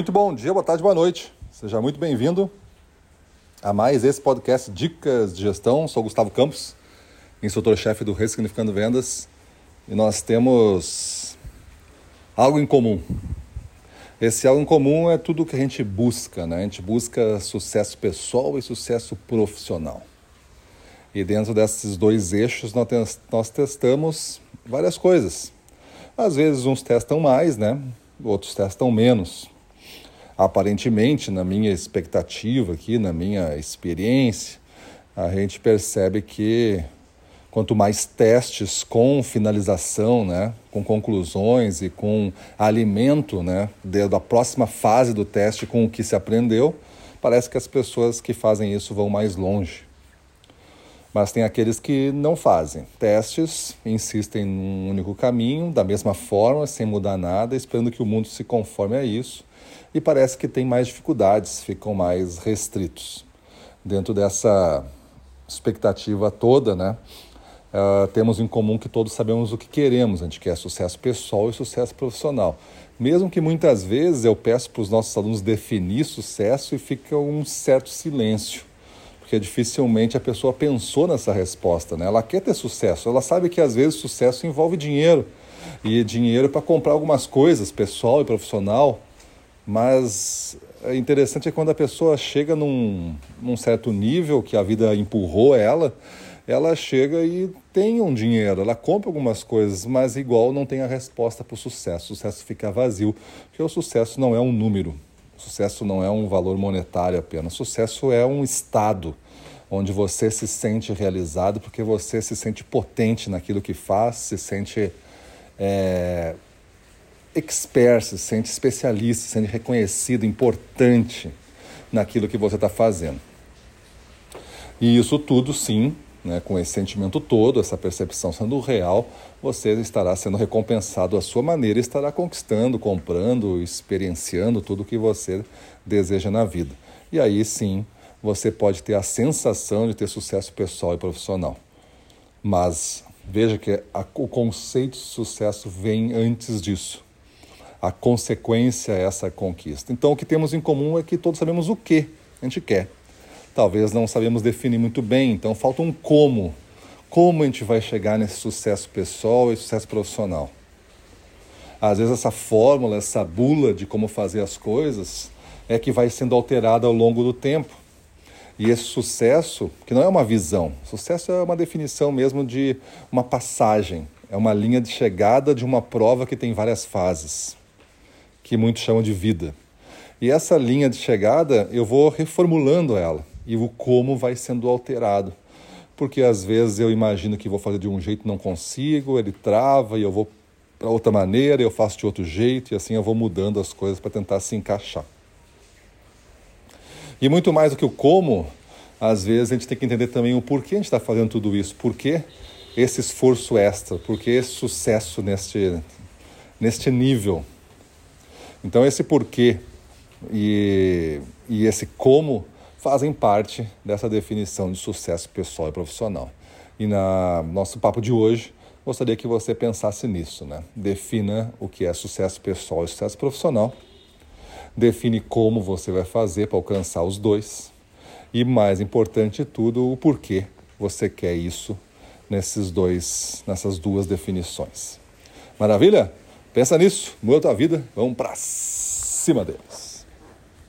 Muito bom dia, boa tarde, boa noite. Seja muito bem-vindo a mais esse podcast Dicas de Gestão. Sou Gustavo Campos, instrutor-chefe do Ressignificando Vendas, e nós temos algo em comum. Esse algo em comum é tudo que a gente busca, né? A gente busca sucesso pessoal e sucesso profissional. E dentro desses dois eixos nós testamos várias coisas. Às vezes uns testam mais, né? Outros testam menos. Aparentemente, na minha expectativa aqui, na minha experiência, a gente percebe que quanto mais testes com finalização, né, com conclusões e com alimento, né, da próxima fase do teste com o que se aprendeu, parece que as pessoas que fazem isso vão mais longe. Mas tem aqueles que não fazem testes, insistem num único caminho, da mesma forma, sem mudar nada, esperando que o mundo se conforme a isso, e parece que tem mais dificuldades, ficam mais restritos. Dentro dessa expectativa toda, né, uh, temos em comum que todos sabemos o que queremos. A gente quer sucesso pessoal e sucesso profissional. Mesmo que muitas vezes eu peço para os nossos alunos definir sucesso e fica um certo silêncio. Porque dificilmente a pessoa pensou nessa resposta, né? Ela quer ter sucesso, ela sabe que às vezes sucesso envolve dinheiro e dinheiro para comprar algumas coisas, pessoal e profissional, mas é interessante é quando a pessoa chega num, num certo nível que a vida empurrou ela, ela chega e tem um dinheiro, ela compra algumas coisas, mas igual não tem a resposta para o sucesso. O sucesso fica vazio, porque o sucesso não é um número, o sucesso não é um valor monetário apenas. O sucesso é um estado onde você se sente realizado porque você se sente potente naquilo que faz, se sente é, expert, se sente especialista, se sente reconhecido, importante naquilo que você está fazendo. E isso tudo, sim, né, com esse sentimento todo, essa percepção sendo real, você estará sendo recompensado à sua maneira estará conquistando, comprando, experienciando tudo o que você deseja na vida. E aí sim, você pode ter a sensação de ter sucesso pessoal e profissional. Mas veja que a, o conceito de sucesso vem antes disso. A consequência é essa conquista. Então, o que temos em comum é que todos sabemos o que a gente quer talvez não sabemos definir muito bem, então falta um como. Como a gente vai chegar nesse sucesso pessoal e sucesso profissional? Às vezes essa fórmula, essa bula de como fazer as coisas é que vai sendo alterada ao longo do tempo. E esse sucesso, que não é uma visão, sucesso é uma definição mesmo de uma passagem, é uma linha de chegada de uma prova que tem várias fases, que muitos chamam de vida. E essa linha de chegada, eu vou reformulando ela e o como vai sendo alterado. Porque às vezes eu imagino que vou fazer de um jeito não consigo, ele trava e eu vou para outra maneira, eu faço de outro jeito e assim eu vou mudando as coisas para tentar se encaixar. E muito mais do que o como, às vezes a gente tem que entender também o porquê a gente está fazendo tudo isso, por que esse esforço extra, por que esse sucesso neste, neste nível. Então esse porquê e, e esse como fazem parte dessa definição de sucesso pessoal e profissional. E na nosso papo de hoje, gostaria que você pensasse nisso, né? Defina o que é sucesso pessoal e sucesso profissional. Define como você vai fazer para alcançar os dois. E mais importante de tudo, o porquê você quer isso nesses dois, nessas duas definições. Maravilha? Pensa nisso, muda a tua vida, vamos para cima deles.